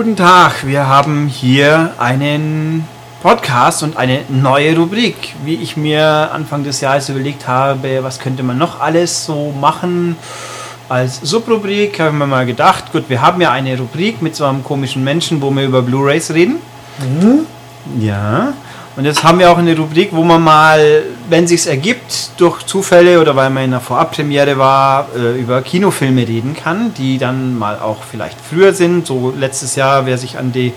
Guten Tag, wir haben hier einen Podcast und eine neue Rubrik. Wie ich mir Anfang des Jahres überlegt habe, was könnte man noch alles so machen als Subrubrik, haben wir mal gedacht, gut, wir haben ja eine Rubrik mit so einem komischen Menschen, wo wir über Blu-rays reden. Mhm. Ja. Und jetzt haben wir auch eine Rubrik, wo man mal, wenn sich's ergibt, durch Zufälle oder weil man in einer Vorabpremiere war, äh, über Kinofilme reden kann, die dann mal auch vielleicht früher sind. So letztes Jahr, wer sich an die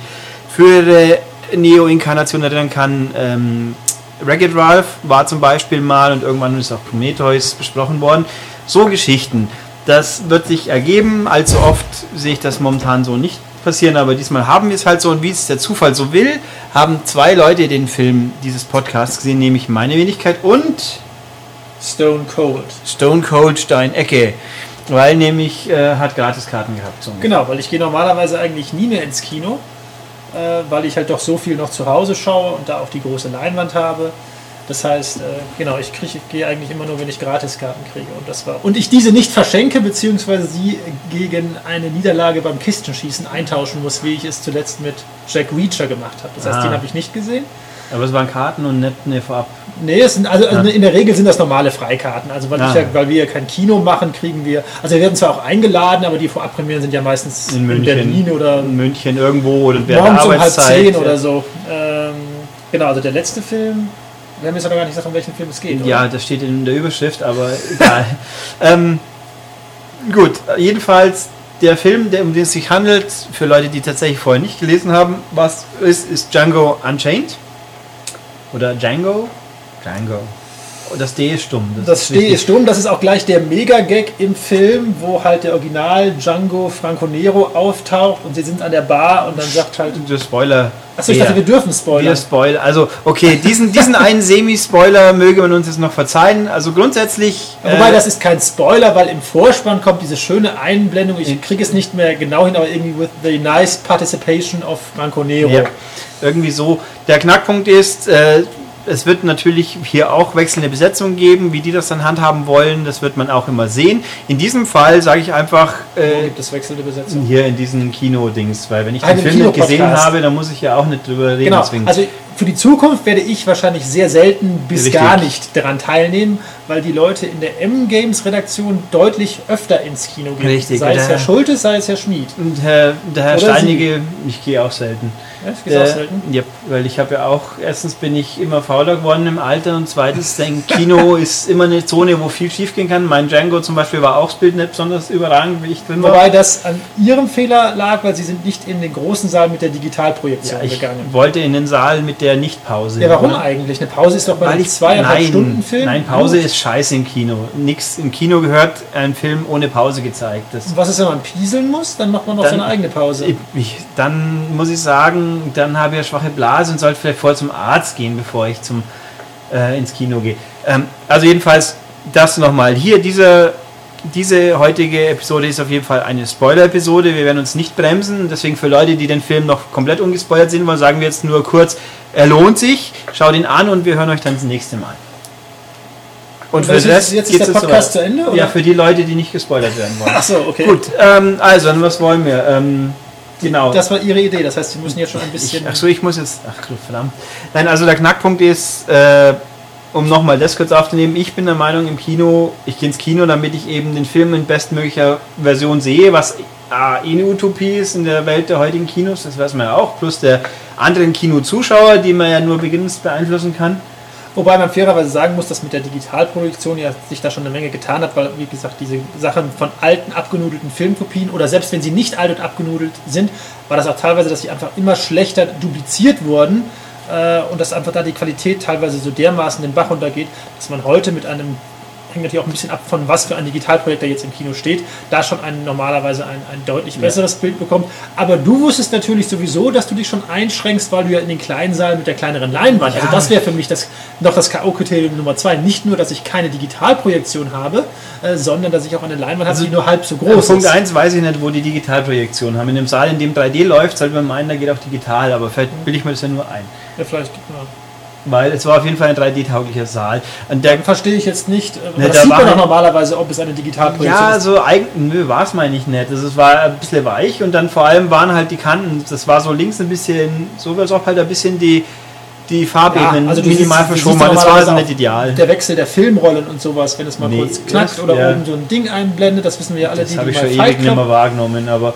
frühere Neo-Inkarnation erinnern kann, ähm, Ragged Ralph war zum Beispiel mal und irgendwann ist auch Prometheus besprochen worden. So Geschichten. Das wird sich ergeben. Allzu oft sehe ich das momentan so nicht passieren, aber diesmal haben wir es halt so und wie es der Zufall so will, haben zwei Leute den Film dieses Podcasts gesehen, nämlich meine Wenigkeit und Stone Cold. Stone Cold Steinecke, weil nämlich äh, hat Gratiskarten gehabt. So. Genau, weil ich gehe normalerweise eigentlich nie mehr ins Kino, äh, weil ich halt doch so viel noch zu Hause schaue und da auch die große Leinwand habe. Das heißt, äh, genau, ich, krieg- ich gehe eigentlich immer nur, wenn ich Gratiskarten kriege. Und das war. Und ich diese nicht verschenke, beziehungsweise sie gegen eine Niederlage beim Kistenschießen eintauschen muss, wie ich es zuletzt mit Jack Reacher gemacht habe. Das heißt, Ah. den habe ich nicht gesehen. Aber es waren Karten und nicht eine Vorab. Nee, es sind, also, also in der Regel sind das normale Freikarten. Also weil, Ah. ich ja, weil wir ja kein Kino machen, kriegen wir. Also wir werden zwar auch eingeladen, aber die Vorabpremieren sind ja meistens In in, München. Berlin oder In München irgendwo oder während der morgens um halb zehn oder so. Ähm, genau, also der letzte Film. Wir haben jetzt noch gar nicht gesagt, um welchen Film es geht. Ja, oder? das steht in der Überschrift, aber egal. ähm, gut, jedenfalls der Film, der, um den es sich handelt, für Leute, die tatsächlich vorher nicht gelesen haben, was ist, ist Django Unchained. Oder Django? Django. Oh, das D ist stumm. Das Steh wichtig. ist stumm, das ist auch gleich der Mega-Gag im Film, wo halt der Original Django Franco Nero auftaucht und sie sind an der Bar und dann sagt halt. Der Spoiler. Achso, ich dachte, wir dürfen spoilern. Wir Spoiler. Also, okay, diesen, diesen einen Semi-Spoiler möge man uns jetzt noch verzeihen. Also grundsätzlich. Wobei äh, das ist kein Spoiler, weil im Vorspann kommt diese schöne Einblendung, ich kriege es nicht mehr genau hin, aber irgendwie with the nice participation of Franco Nero. Ja, irgendwie so. Der Knackpunkt ist, äh, es wird natürlich hier auch wechselnde Besetzungen geben, wie die das dann handhaben wollen, das wird man auch immer sehen. In diesem Fall sage ich einfach Wo äh, gibt es wechselnde Besetzung? hier in diesen Kino-Dings, weil wenn ich den Film nicht gesehen habe, dann muss ich ja auch nicht drüber reden. Genau, Deswegen. also für die Zukunft werde ich wahrscheinlich sehr selten bis Richtig. gar nicht daran teilnehmen, weil die Leute in der M-Games-Redaktion deutlich öfter ins Kino gehen. Richtig, sei es? Herr Schultes, sei es Herr Schmid. Und Herr, der Herr Oder Steinige, ich gehe auch selten. Ja, gehst du auch selten. ja, weil ich habe ja auch, erstens bin ich immer fauler geworden im Alter und zweitens, denk, Kino ist immer eine Zone, wo viel schief gehen kann. Mein Django zum Beispiel war auch das Bild nicht besonders überragend, wie ich drin war. Wobei das an ihrem Fehler lag, weil sie sind nicht in den großen Saal mit der Digitalprojektion Ja, ich gegangen. wollte in den Saal mit der Nichtpause. Ja, warum Oder? eigentlich? Eine Pause ist doch bei Weil einem zweieinhalb Stunden Film. Nein, Pause ist scheiße im Kino. Nix im Kino gehört ein Film ohne Pause gezeigt. Das, Und was ist, wenn man pieseln muss? Dann macht man noch Dann- seine eigene Pause. ich, ich, dann muss ich sagen, dann habe ich ja schwache Blase und sollte vielleicht vorher zum Arzt gehen, bevor ich zum, äh, ins Kino gehe. Ähm, also jedenfalls das nochmal. Hier diese, diese heutige Episode ist auf jeden Fall eine Spoiler-Episode. Wir werden uns nicht bremsen. Deswegen für Leute, die den Film noch komplett ungespoilert sehen wollen, sagen wir jetzt nur kurz, er lohnt sich. Schaut ihn an und wir hören euch dann das nächste Mal. Und was ist- jetzt ist der Podcast zu Ende, oder? Ja, für die Leute, die nicht gespoilert werden wollen. Achso, okay. Gut, ähm, also, dann was wollen wir? Ähm, genau. Das war ihre Idee. Das heißt, sie müssen jetzt schon ein bisschen. Ich, ach so, ich muss jetzt. Ach verdammt. Nein, also der Knackpunkt ist, äh, um nochmal das kurz aufzunehmen, ich bin der Meinung, im Kino, ich gehe ins Kino, damit ich eben den Film in bestmöglicher Version sehe, was äh, eh eine Utopie ist in der Welt der heutigen Kinos, das weiß man ja auch, plus der anderen Kinozuschauer, die man ja nur beginnend beeinflussen kann. Wobei man fairerweise sagen muss, dass mit der Digitalproduktion ja sich da schon eine Menge getan hat, weil, wie gesagt, diese Sachen von alten, abgenudelten Filmkopien oder selbst wenn sie nicht alt und abgenudelt sind, war das auch teilweise, dass sie einfach immer schlechter dupliziert wurden und dass einfach da die Qualität teilweise so dermaßen den Bach runtergeht, dass man heute mit einem hängt natürlich auch ein bisschen ab von was für ein Digitalprojekt da jetzt im Kino steht, da schon ein, normalerweise ein, ein deutlich besseres Bild bekommt. Aber du wusstest natürlich sowieso, dass du dich schon einschränkst, weil du ja in den kleinen Saal mit der kleineren Leinwand, also Ja. das wäre für mich das, noch das K.O.-Kriterium Nummer zwei. Nicht nur, dass ich keine Digitalprojektion habe, äh, sondern dass ich auch eine Leinwand habe, die nur halb so groß Punkt ist. 1 weiß ich nicht, wo die Digitalprojektion haben. In dem Saal, in dem 3D läuft, sollte man meinen, da geht auch digital, aber vielleicht bilde ich mir das ja nur ein. Ja, vielleicht, ja. Weil es war auf jeden Fall ein 3D-tauglicher Saal. Und der, Verstehe ich jetzt nicht. Ne, das da sieht man doch normalerweise, ob es eine Digitalprojektion ja, ist. so eigentlich, war es meine ich nicht. Also es war ein bisschen weich und dann vor allem waren halt die Kanten, das war so links ein bisschen, so als ob halt ein bisschen die, die Farbebenen also du minimal verschoben waren. Das war also nicht ideal. Der Wechsel der Filmrollen und sowas, wenn es mal Nee, kurz knackt oder ja. oben so ein Ding einblendet, das wissen wir ja alle, Das die, habe ich schon ewig nicht mehr wahrgenommen, aber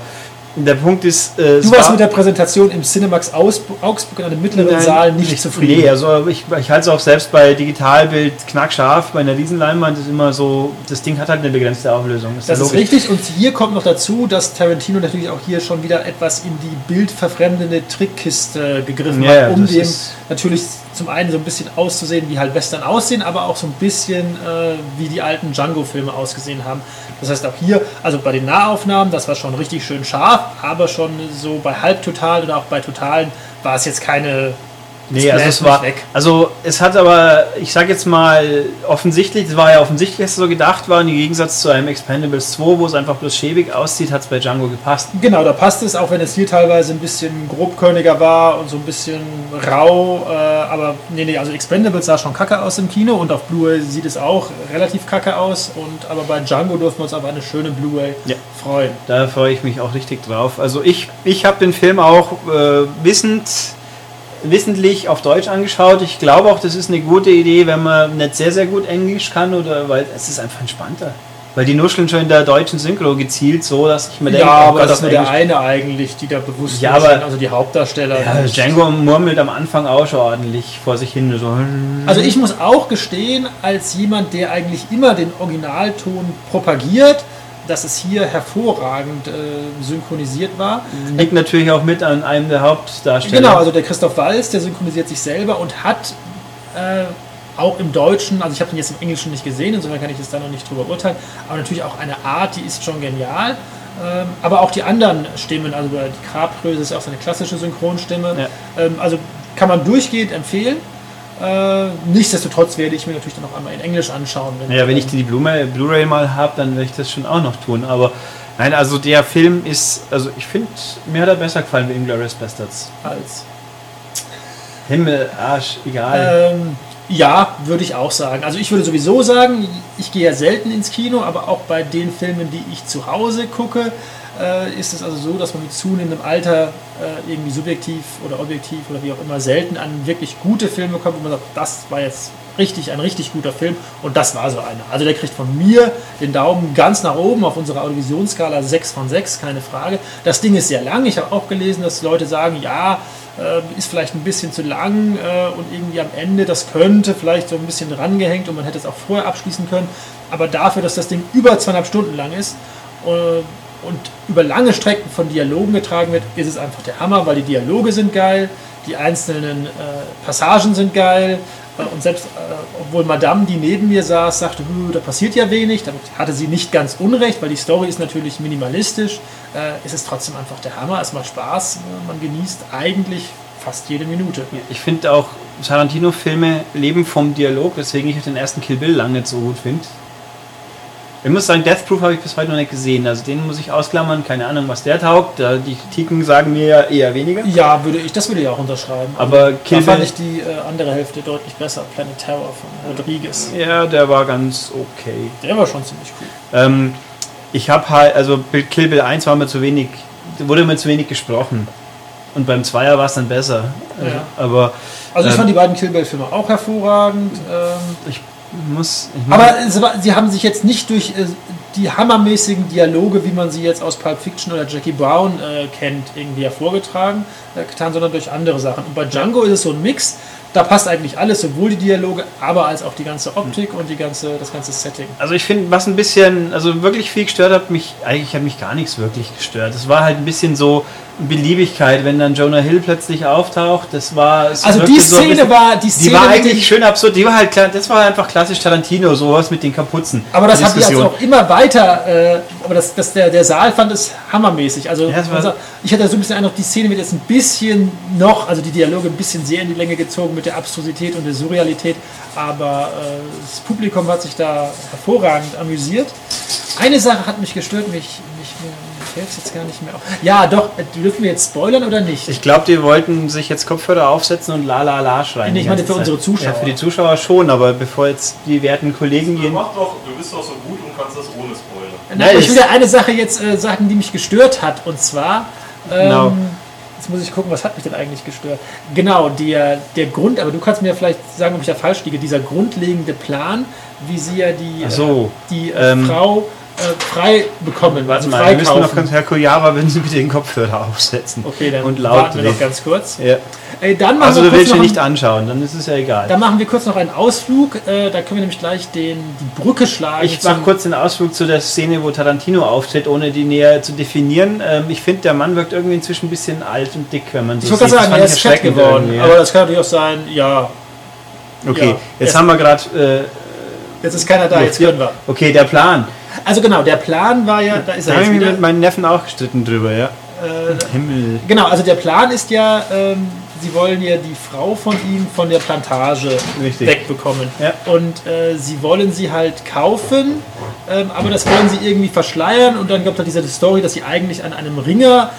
der Punkt ist, äh, Du warst war- mit der Präsentation im Cinemax Augsburg in einem mittleren Nein, Saal nicht zufrieden. Nee, also ich, ich halte es auch selbst bei Digitalbild knackscharf, bei einer Riesenleinwand ist immer so, das Ding hat halt eine begrenzte Auflösung. Das ja ist logisch. richtig und hier kommt noch dazu, dass Tarantino natürlich auch hier schon wieder etwas in die bildverfremdende Trickkiste gegriffen Ja, hat, um das dem natürlich zum einen so ein bisschen auszusehen, wie halt Western aussehen, aber auch so ein bisschen äh, wie die alten Django-Filme ausgesehen haben. Das heißt auch hier, also bei den Nahaufnahmen, das war schon richtig schön scharf, aber schon so bei Halbtotal oder auch bei Totalen war es jetzt keine Nee, also es war, also es hat aber, ich sag jetzt mal, offensichtlich, es war ja offensichtlich, dass es so gedacht war, und im Gegensatz zu einem Expendables 2, wo es einfach bloß schäbig aussieht, hat es bei Django gepasst. Genau, da passt es, auch wenn es hier teilweise ein bisschen grobkörniger war und so ein bisschen rau. Äh, aber nee, nee, also Expendables sah schon kacke aus im Kino und auf Blu-ray sieht es auch relativ kacke aus. Und, aber bei Django durften wir uns auf eine schöne Blu-ray Ja. freuen. Da freue ich mich auch richtig drauf. Also ich, ich habe den Film auch äh, wissend, wissentlich auf Deutsch angeschaut. Ich glaube auch, das ist eine gute Idee, wenn man nicht sehr, sehr gut Englisch kann, oder weil es ist einfach entspannter. Weil die nuscheln schon in der deutschen Synchro gezielt so, dass ich mir denke, ja, oh aber Gott, das ist nur der Englisch- eine eigentlich, die da bewusst Ja, aber- also die Hauptdarsteller. Ja, Django murmelt am Anfang auch schon ordentlich vor sich hin. So. Also ich muss auch gestehen, als jemand, der eigentlich immer den Originalton propagiert, dass es hier hervorragend äh, synchronisiert war. liegt natürlich auch mit an einem der Hauptdarsteller. Genau, also der Christoph Walz, der synchronisiert sich selber und hat äh, auch im Deutschen, also ich habe ihn jetzt im Englischen nicht gesehen, insofern kann ich jetzt da noch nicht drüber urteilen, aber natürlich auch eine Art, die ist schon genial. Ähm, aber auch die anderen Stimmen, also die Grabröse ist ja auch seine klassische Synchronstimme. Ja. Ähm, also kann man durchgehend empfehlen. Äh, nichtsdestotrotz werde ich mir natürlich dann auch einmal in Englisch anschauen. Naja, wenn ich die Blu-ray Blu mal habe, dann werde ich das schon auch noch tun. Aber nein, also der Film ist, also ich finde, mir hat er besser gefallen wie Inglourious Bastards. als Himmel, Arsch, egal. Ähm, ja, würde ich auch sagen. Also ich würde sowieso sagen, ich gehe ja selten ins Kino, aber auch bei den Filmen, die ich zu Hause gucke, äh, ist es also so, dass man mit zunehmendem Alter äh, irgendwie subjektiv oder objektiv oder wie auch immer selten an wirklich gute Filme kommt, wo man sagt, das war jetzt richtig, ein richtig guter Film und das war so einer. Also der kriegt von mir den Daumen ganz nach oben auf unserer Audiovisionsskala 6 von 6, keine Frage. Das Ding ist sehr lang. Ich habe auch gelesen, dass Leute sagen, ja, äh, ist vielleicht ein bisschen zu lang äh, und irgendwie am Ende, das könnte vielleicht so ein bisschen rangehängt und man hätte es auch vorher abschließen können. Aber dafür, dass das Ding über zweieinhalb Stunden lang ist äh, und über lange Strecken von Dialogen getragen wird, ist es einfach der Hammer, weil die Dialoge sind geil, die einzelnen äh, Passagen sind geil. Äh, Und selbst, äh, obwohl Madame, die neben mir saß, sagte, "Hm, da passiert ja wenig, damit hatte sie nicht ganz unrecht, weil die Story ist natürlich minimalistisch, äh, ist es trotzdem einfach der Hammer, es macht Spaß, äh, man genießt eigentlich fast jede Minute. Ich finde auch, Tarantino-Filme leben vom Dialog, weswegen ich den ersten Kill Bill lange nicht so gut finde. Ich muss sagen, Death Proof habe ich bis heute noch nicht gesehen. Also den muss ich ausklammern, keine Ahnung, was der taugt. Die Kritiken sagen mir ja eher weniger. Ja, würde ich, das würde ich auch unterschreiben. Aber da Kill fand Bill, ich die äh, andere Hälfte deutlich besser, Planet Terror von Rodriguez. ja, der war ganz okay. Der war schon ziemlich cool. Ähm, ich habe halt, also Kill Bill 1 war mir zu wenig, wurde mir zu wenig gesprochen. Und beim Zweier war es dann besser. Ja. Aber Also ich Ähm, fand die beiden Kill Bill Filme auch hervorragend. Ähm, ich muss. Aber war, sie haben sich jetzt nicht durch äh, die hammermäßigen Dialoge, wie man sie jetzt aus Pulp Fiction oder Jackie Brown äh, kennt, irgendwie hervorgetragen, äh, getan, sondern durch andere Sachen. Und bei Django ist es so ein Mix. Da passt eigentlich alles, sowohl die Dialoge, aber als auch die ganze Optik und die ganze, das ganze Setting. Also ich finde, was ein bisschen, also wirklich viel gestört hat mich, eigentlich hat mich gar nichts wirklich gestört. Es war halt ein bisschen so Beliebigkeit, wenn dann Jonah Hill plötzlich auftaucht. Das war Also die so Szene bisschen- war die Die Szene war mit eigentlich schön absurd. Die war halt klar, das war einfach klassisch Tarantino, sowas mit den Kapuzen. Aber das Die hat die also auch immer weiter, äh, aber das, das, der, der Saal fand es hammermäßig. Also Ja, war- also, ich hatte so ein bisschen Eindruck, die Szene wird jetzt ein bisschen noch, also die Dialoge ein bisschen sehr in die Länge gezogen mit der Abstrusität und der Surrealität, aber äh, das Publikum hat sich da hervorragend amüsiert. Eine Sache hat mich gestört, mich, mich, fällt es jetzt gar nicht mehr auf. Ja, doch, äh, dürfen wir jetzt spoilern oder nicht? Ich glaube, die wollten sich jetzt Kopfhörer aufsetzen und la la la schreien. Nee, ich meine für Zeit. unsere Zuschauer. Ja, für die Zuschauer schon, aber bevor jetzt die werten Kollegen gehen. Mach doch, du bist doch so gut und kannst das ohne Spoiler. Nein, ich will ja eine Sache jetzt äh, sagen, die mich gestört hat. Und zwar, ähm, Genau. Jetzt muss ich gucken, was hat mich denn eigentlich gestört? Genau, der, der Grund, aber du kannst mir vielleicht sagen, ob ich da falsch liege, dieser grundlegende Plan, wie sie ja die, so. äh, die äh, Ähm, Frau äh, frei bekommen, Warte also mal, wir müssen noch ganz Herr Kojava, wenn Sie bitte den Kopfhörer aufsetzen. Okay, dann und laut warten wir noch ganz kurz. Ja. Ey, dann machen Also wir du willst ihn nicht anschauen, dann ist es ja egal. Dann machen wir kurz noch einen Ausflug. Äh, da können wir nämlich gleich den, die Brücke schlagen. Ich mache kurz den Ausflug zu der Szene, wo Tarantino auftritt, ohne die näher zu definieren. Ähm, ich finde, der Mann wirkt irgendwie inzwischen ein bisschen alt und dick, wenn man so Ich sieht. gerade sagen, Das er ist ich fett geworden. irgendwie. Aber das kann natürlich auch sein, ja, Okay, ja. jetzt haben wir gerade. jetzt ist keiner da, Äh, jetzt können wir. okay, der Plan. Also genau, der Plan war ja, da ist Da er ich jetzt mich wieder. mit meinen Neffen auch gestritten drüber, ja. Äh, Himmel. genau, also der Plan ist ja, ähm, sie wollen ja die Frau von ihm von der Plantage Richtig. wegbekommen. Ja. Und äh, sie wollen sie halt kaufen, ähm, aber das wollen sie irgendwie verschleiern. Und dann gibt es halt diese Story, dass sie eigentlich an einem Ringer,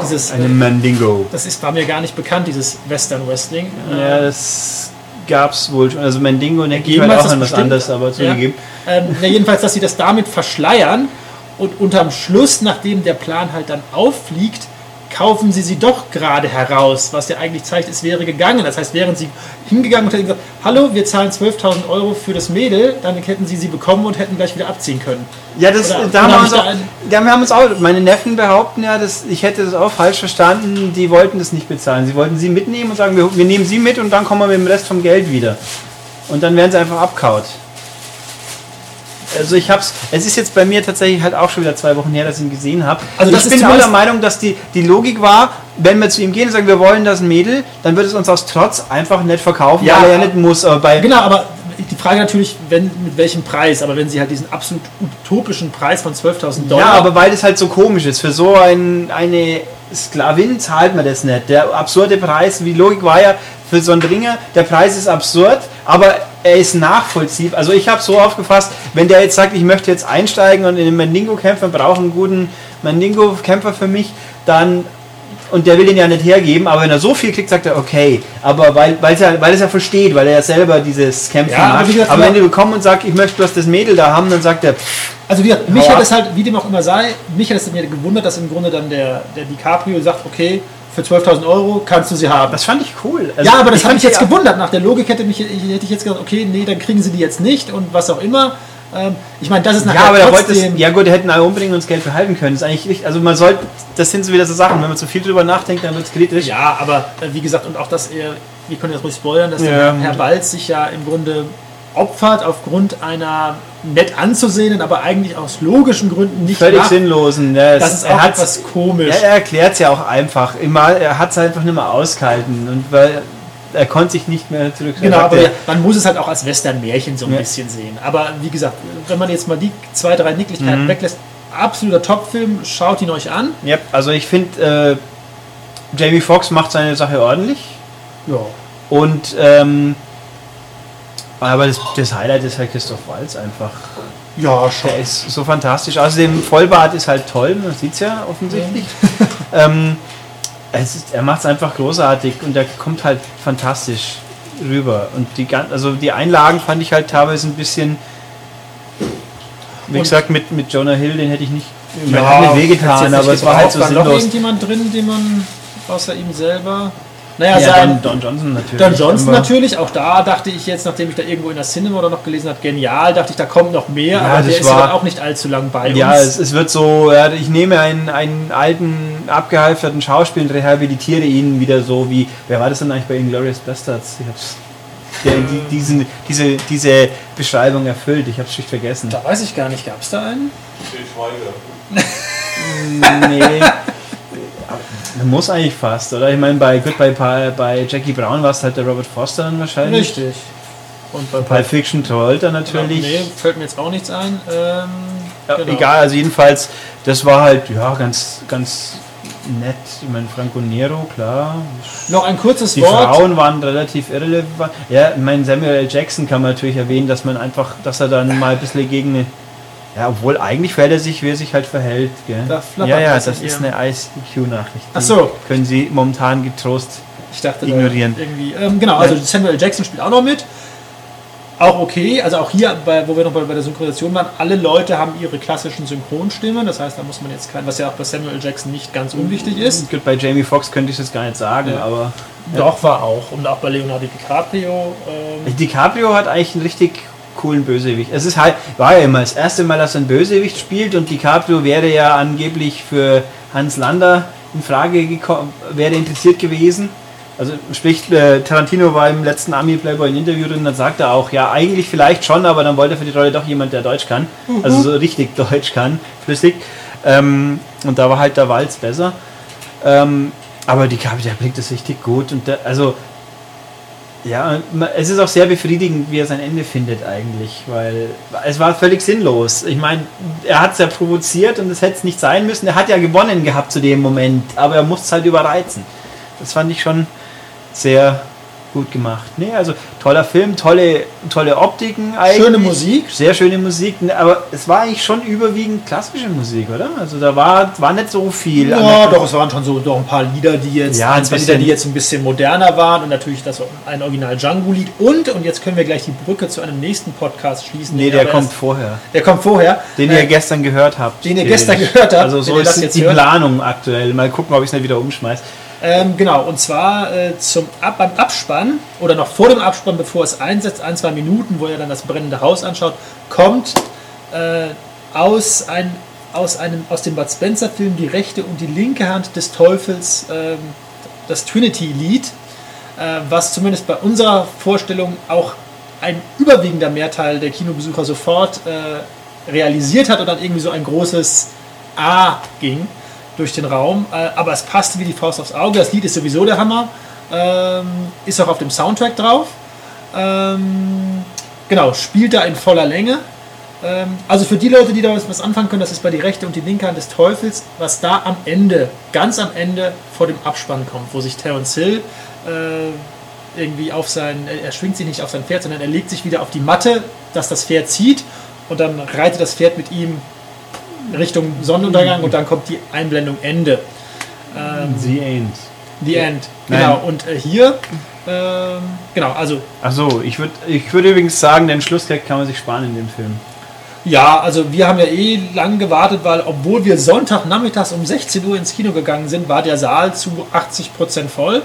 dieses, Eine Mandingo. das ist, war mir gar nicht bekannt, dieses Western Wrestling. äh, Ja, das gab's wohl schon. Also ich Gegeben halt hat's auch das an was anderes, aber zugegeben. Ähm, ja, jedenfalls, dass sie das damit verschleiern und unterm Schluss, nachdem der Plan halt dann auffliegt, kaufen sie sie doch gerade heraus, was ja eigentlich zeigt, es wäre gegangen. Das heißt, wären sie hingegangen und hätten gesagt, hallo, wir zahlen 12.000 Euro für das Mädel, dann hätten sie sie bekommen und hätten gleich wieder abziehen können. Ja, das, Oder- da, haben wir uns auch, da wir haben uns auch, meine Neffen behaupten ja, dass ich hätte das auch falsch verstanden, die wollten das nicht bezahlen. Sie wollten sie mitnehmen und sagen, wir, wir nehmen sie mit und dann kommen wir mit dem Rest vom Geld wieder. Und dann werden sie einfach abkaut. Also ich hab's, es ist jetzt bei mir tatsächlich halt auch schon wieder zwei Wochen her, dass ich ihn gesehen habe. Also ich bin auch der Meinung, dass die, die Logik war, wenn wir zu ihm gehen und sagen, wir wollen das Mädel, dann wird es uns aus Trotz einfach nicht verkaufen, Ja, weil er ja nicht muss. Aber bei, Genau, aber die Frage natürlich, wenn, mit welchem Preis, aber wenn sie halt diesen absolut utopischen Preis von 12.000 Dollar Ja, aber weil das halt so komisch ist. Für so ein, eine Sklavin zahlt man das nicht. Der absurde Preis, die Logik war ja, für so einen Ringer, der Preis ist absurd, aber er ist nachvollziehbar. Also ich habe so aufgefasst, wenn der jetzt sagt, ich möchte jetzt einsteigen und in den Mandingo kämpfen, brauche einen guten Mandingo-Kämpfer für mich, dann und der will den ja nicht hergeben, aber wenn er so viel kriegt, sagt er, okay. Aber weil, weil, er, weil es ja versteht, weil er ja selber dieses Kämpfen Ja, aber macht. gesagt, aber wenn die bekommen und sagt, ich möchte bloß das Mädel da haben, dann sagt er, Also wie mich hat es halt, wie dem auch immer sei, mich hat es mir gewundert, dass im Grunde dann der, der DiCaprio sagt, okay, für 12.000 Euro kannst du sie haben. das fand ich cool. Also ja, aber das fand mich jetzt gewundert. Nach der Logik hätte, mich, hätte ich jetzt gesagt, okay, nee, dann kriegen sie die jetzt nicht und was auch immer. Ähm, ich meine, das ist nachher Ja, aber er trotzdem... es, ja gut, die hätten alle und das Geld behalten können. Das ist eigentlich. Also man sollte, das sind so wieder so Sachen, wenn man zu viel drüber nachdenkt, dann wird es kritisch. Ja, aber äh, wie gesagt, und auch, dass er, wir können jetzt ruhig spoilern, dass Ja. der Herr Balz sich ja im Grunde opfert aufgrund einer nett anzusehenden, aber eigentlich aus logischen Gründen nicht Völlig nach- sinnlosen. Ja, Das es- ist er auch etwas komisch. Ja, er erklärt es ja auch einfach. Immer, er hat es einfach nicht mehr ausgehalten. Und weil er konnte sich nicht mehr zurück. Genau, er aber man muss es halt auch als Western-Märchen so ein Ja. bisschen sehen. Aber wie gesagt, wenn man jetzt mal die zwei, drei Nicklichkeiten Mhm. weglässt, absoluter Top-Film, schaut ihn euch an. ja, also ich finde, äh, Jamie Foxx macht seine Sache ordentlich. Ja. Und ähm, aber das, das Highlight ist halt Christoph Walz einfach. Ja, schon. Der ist so fantastisch. Außerdem Vollbart ist halt toll, man sieht es ja offensichtlich. ähm, ist, er macht es einfach großartig und er kommt halt fantastisch rüber. Und die also die Einlagen fand ich halt teilweise ein bisschen. Wie Und- gesagt, mit, mit Jonah Hill, den hätte ich nicht, Ja, man hat nicht wehgetan, aber es war halt so War sinnlos. irgendjemand drin, den man außer ihm selber. Naja, Ja, sein, Don, Don Johnson natürlich. Don Johnson natürlich, auch da dachte ich jetzt, nachdem ich da irgendwo in der Cinema oder noch gelesen habe, genial, dachte ich, da kommt noch mehr, Ja, aber das der ist ja auch nicht allzu lang bei Ja, uns. es, es wird so, ja, ich nehme einen, einen alten, abgehalfterten Schauspieler und rehabilitiere ihn wieder so wie, wer war das denn eigentlich bei Inglourious Bastards? Ich hab's, der die, diesen, diese, diese Beschreibung erfüllt, ich hab's schlicht vergessen. da weiß ich gar nicht, gab es da einen? Til Schweiger. Nee. Muss eigentlich fast, oder? Ich meine, bei, gut, bei, bei, Jackie Brown war es halt der Robert Foster dann wahrscheinlich. Richtig. Und bei Pulp Fiction Travolta natürlich. Nee, fällt mir jetzt auch nichts ein. Ähm, Ja, genau. Egal, also jedenfalls, das war halt, ja, ganz, ganz nett. Ich meine, Franco Nero, klar. Noch ein kurzes Die Wort. Frauen waren relativ irrelevant. Ja, ich meine, Samuel L. Jackson kann man natürlich erwähnen, dass man einfach, dass er dann mal ein bisschen gegen eine, Ja, obwohl eigentlich verhält er sich, wie er sich halt verhält. Gell? Ja, ja, das ist eine ICQ-Nachricht. Ach so. Können Sie momentan getrost. Ich dachte, Ignorieren. Irgendwie. Ähm, genau, also Samuel Jackson spielt auch noch mit. Auch okay, also auch hier, bei, wo wir noch bei, bei der Synchronisation waren, alle Leute haben ihre klassischen Synchronstimmen. Das heißt, da muss man jetzt kein, was ja auch bei Samuel Jackson nicht ganz unwichtig ist. Gut, bei Jamie Foxx könnte ich es jetzt gar nicht sagen, Ja. aber. Doch, war auch. Und auch bei Leonardo DiCaprio. Ähm, DiCaprio hat eigentlich einen richtig coolen Bösewicht. Es ist halt, war ja immer das erste Mal, dass er einen Bösewicht spielt und DiCaprio wäre ja angeblich für Hans Lander in Frage gekommen, wäre interessiert gewesen. Also sprich, äh, Tarantino war im letzten Army Playboy ein Interview drin, dann sagt er auch, ja, eigentlich vielleicht schon, aber dann wollte er für die Rolle doch jemand, der Deutsch kann. Also so richtig Deutsch kann, flüssig. Ähm, und da war halt der Walz besser. Ähm, aber DiCaprio, der bringt das richtig gut. Und der, also ja, es ist auch sehr befriedigend, wie er sein Ende findet eigentlich, weil es war völlig sinnlos. Ich meine, er hat es ja provoziert und es hätte es nicht sein müssen. Er hat ja gewonnen gehabt zu dem Moment, aber er musste es halt überreizen. Das fand ich schon sehr gut gemacht. Nee, also toller Film, tolle, tolle Optiken eigentlich. Schöne Musik. Sehr schöne Musik, aber es war eigentlich schon überwiegend klassische Musik, oder? Also da war, war nicht so viel. Ja, doch, es waren schon so doch ein paar Lieder, die jetzt, Ja, ein, zwei Lieder, die jetzt ein bisschen moderner waren und natürlich das ein Original Django-Lied. Und, und jetzt können wir gleich die Brücke zu einem nächsten Podcast schließen. Nee, der kommt erst- vorher. der kommt vorher. Den Äh, ihr gestern gehört habt. den ihr gestern gehört habt, Also so ist jetzt die hört. Planung aktuell. Mal gucken, ob ich es nicht wieder umschmeiß. Ähm, genau, und zwar äh, zum Ab beim Abspann oder noch vor dem Abspann, bevor es einsetzt, ein, zwei Minuten, wo er dann das brennende Haus anschaut, kommt äh, aus, ein, aus, einem, aus dem Bud Spencer-Film die rechte und die linke Hand des Teufels ähm, das Trinity-Lied, äh, was zumindest bei unserer Vorstellung auch ein überwiegender Mehrteil der Kinobesucher sofort äh, realisiert hat und dann irgendwie so ein großes A ging durch den Raum. Äh, aber es passte wie die Faust aufs Auge. Das Lied ist sowieso der Hammer. Ähm, ist auch auf dem Soundtrack drauf. Ähm, genau, spielt da in voller Länge. Ähm, also für die Leute, die da was, anfangen können, das ist bei die rechte und die linke Hand des Teufels, was da am Ende, ganz am Ende vor dem Abspann kommt, wo sich Terence Hill äh, irgendwie auf sein, er schwingt sich nicht auf sein Pferd, sondern er legt sich wieder auf die Matte, dass das Pferd zieht und dann reitet das Pferd mit ihm Richtung Sonnenuntergang und dann kommt die Einblendung Ende. Ähm, The End. The End. Nein. Genau. Und äh, hier, ähm, genau, also Achso, ich würde ich würd übrigens sagen, den Schlussgag kann man sich sparen in dem Film. Ja, also wir haben ja eh lang gewartet, weil obwohl wir Sonntagnachmittags um 16 Uhr ins Kino gegangen sind, war der Saal zu 80% voll.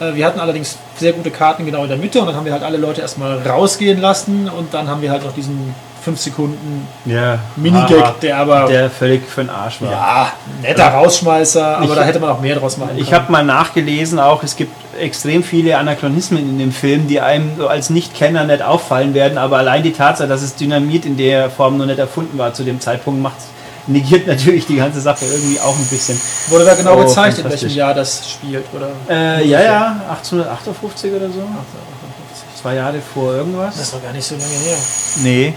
Äh, Wir hatten allerdings sehr gute Karten genau in der Mitte und dann haben wir halt alle Leute erstmal rausgehen lassen und dann haben wir halt noch diesen 5 Sekunden Ja. Minigag, der aber Der völlig für den Arsch war. ja, netter Rausschmeißer, aber Ich- da hätte man auch mehr draus machen Ich können. habe mal nachgelesen, auch es gibt extrem viele Anachronismen in dem Film, die einem so als Nichtkenner nicht auffallen werden, aber allein die Tatsache, dass es Dynamit in der Form noch nicht erfunden war zu dem Zeitpunkt, macht negiert natürlich die ganze Sache irgendwie auch ein bisschen. Wurde da genau Oh, gezeigt, in welchem. Jahr das spielt, oder? Äh, ja, ja, 1858 oder so. Zwei Jahre vor irgendwas. Das ist doch gar nicht so lange her. Nee.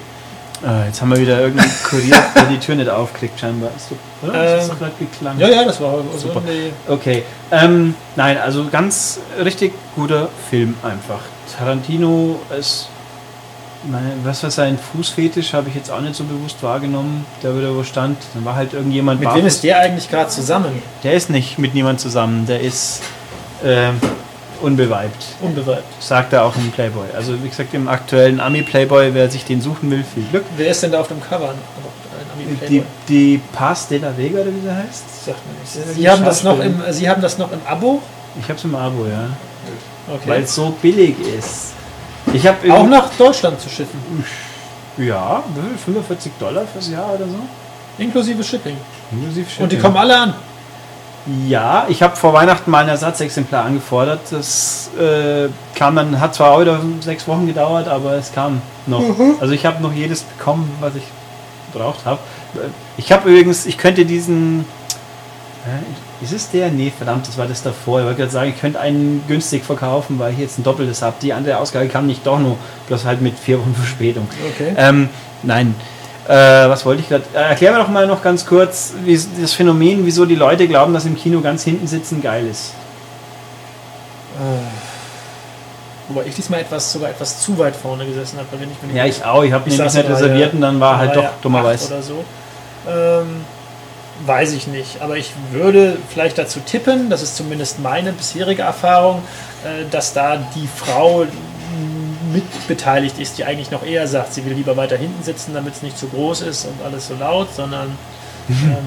Ah, jetzt haben wir wieder irgendeinen Kurier, der die Tür nicht aufkriegt, scheinbar. Ist so, oder? Das Ähm, ist gerade geklangen. Ja, ja, das war Super. irgendwie- Okay. Ähm, nein, also ganz richtig guter Film einfach. Tarantino ist. Meine, was war sein Fußfetisch, habe ich jetzt auch nicht so bewusst wahrgenommen, der wieder wo stand. Dann war halt irgendjemand Mit wem ist der eigentlich gerade zusammen? Der ist nicht mit niemand zusammen, der ist ähm, unbeweibt. Unbeweibt. Sagt er auch im Playboy. Also wie gesagt, im aktuellen Ami-Playboy, wer sich den suchen will, viel Glück. Wer ist denn da auf dem Cover? Die, die Paz de la Vega, oder wie sie heißt? Sagt mir nichts. die Sie haben, das noch im. Sie haben das noch im Abo? Ich habe es im Abo, ja. Okay. Weil es so billig ist. Ich habe Auch nach Deutschland zu schiffen. Ja, wie viel? 45 Dollar fürs Jahr oder so. Inklusive Shipping. Inklusive Und die Shipping. kommen alle an. Ja, ich habe vor Weihnachten mal ein Ersatzexemplar angefordert. Das äh, kam dann, hat zwar auch wieder sechs Wochen gedauert, aber es kam noch. Also ich habe noch jedes bekommen, was ich gebraucht habe. Ich habe übrigens, ich könnte diesen. Äh, ist es der? Nee, verdammt, das war das davor. Ich wollte gerade sagen, ich könnte einen günstig verkaufen, weil ich jetzt ein doppeltes habe. Die andere Ausgabe kam nicht doch nur, bloß halt mit vier Wochen Verspätung. Okay. Ähm, nein. Äh, was wollte ich gerade? Äh, erklär mir doch mal noch ganz kurz, wie das Phänomen, wieso die Leute glauben, dass im Kino ganz hinten sitzen geil ist. Wobei ich diesmal etwas, sogar etwas zu weit vorne gesessen habe. Wenn ich mir Ja, ich auch. Ich habe Ich nämlich nicht reserviert und dann war halt doch dummerweise. Oder so. Ähm, weiß ich nicht. Aber ich würde vielleicht dazu tippen, das ist zumindest meine bisherige Erfahrung, äh, dass da die Frau mitbeteiligt ist, die eigentlich noch eher sagt, sie will lieber weiter hinten sitzen, damit es nicht zu groß ist und alles so laut, sondern ähm,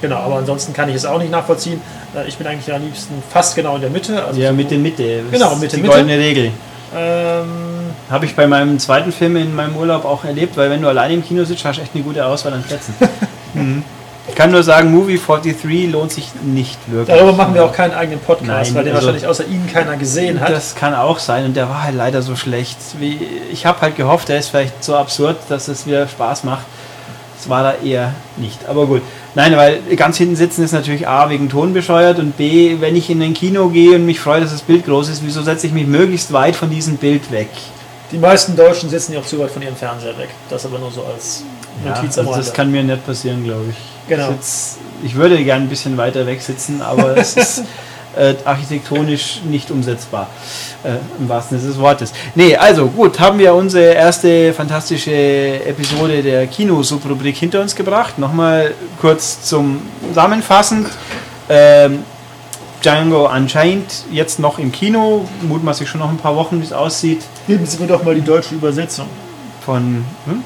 genau, aber ansonsten kann ich es auch nicht nachvollziehen. Äh, Ich bin eigentlich am liebsten fast genau in der Mitte. Also Ja, so- Mitte, Mitte. Genau, Mitte, Die Mitte. goldene Regel. Ähm, Habe ich bei meinem zweiten Film in meinem Urlaub auch erlebt, weil wenn du alleine im Kino sitzt, hast du echt eine gute Auswahl an Plätzen. mhm. Ich kann nur sagen, Movie 43 lohnt sich nicht wirklich. darüber machen wir auch keinen eigenen Podcast, Nein, weil den also- wahrscheinlich außer Ihnen keiner gesehen hat. Das kann auch sein und der war halt leider so schlecht. Wie, ich habe halt gehofft, der ist vielleicht so absurd, dass es wieder Spaß macht. Es war da eher nicht. Aber gut. Nein, weil ganz hinten sitzen ist natürlich A wegen Ton bescheuert und B, wenn ich in ein Kino gehe und mich freue, dass das Bild groß ist, wieso setze ich mich möglichst weit von diesem Bild weg? Die meisten Deutschen sitzen ja auch zu weit von ihrem Fernseher weg. Das aber nur so als Ja, Notiz am also das kann mir nicht passieren, glaube ich. Genau. Ich, sitz, ich würde gern ein bisschen weiter weg sitzen, aber es ist äh, architektonisch nicht umsetzbar. Äh, Im wahrsten Sinne des Wortes. Nee, also gut, haben wir unsere erste fantastische Episode der Kino-Subrubrik hinter uns gebracht. Nochmal kurz zum Zusammenfassen. Ähm, Django Unchained jetzt noch im Kino, mutmaßlich schon noch ein paar Wochen, wie es aussieht. Geben Sie mir doch mal die deutsche Übersetzung. Von, hm?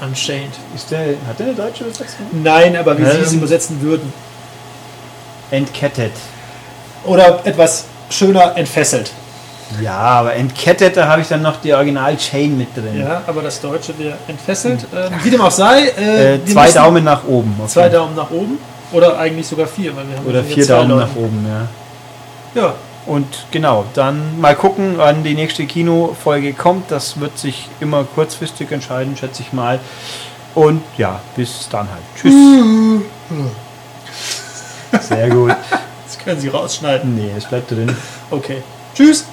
Unchained. Ist der, hat der eine deutsche Übersetzung? Nein, aber wie Sie es Ähm. übersetzen würden. Entkettet. Oder etwas schöner entfesselt. Ja, aber entkettet, da habe ich dann noch die Original-Chain mit drin. Ja, aber das Deutsche wäre entfesselt. Ähm, wie dem auch sei. Äh, Äh, zwei Daumen nach oben. okay. Zwei Daumen nach oben. Oder eigentlich sogar vier, weil wir haben Oder vier Daumen Leute. nach oben, ja. Ja, Und genau, dann mal gucken, wann die nächste Kinofolge kommt. Das wird sich immer kurzfristig entscheiden, schätze ich mal. Und ja, bis dann halt. Tschüss. Sehr gut. das können Sie rausschneiden. Nee, es bleibt drin. Okay. Tschüss.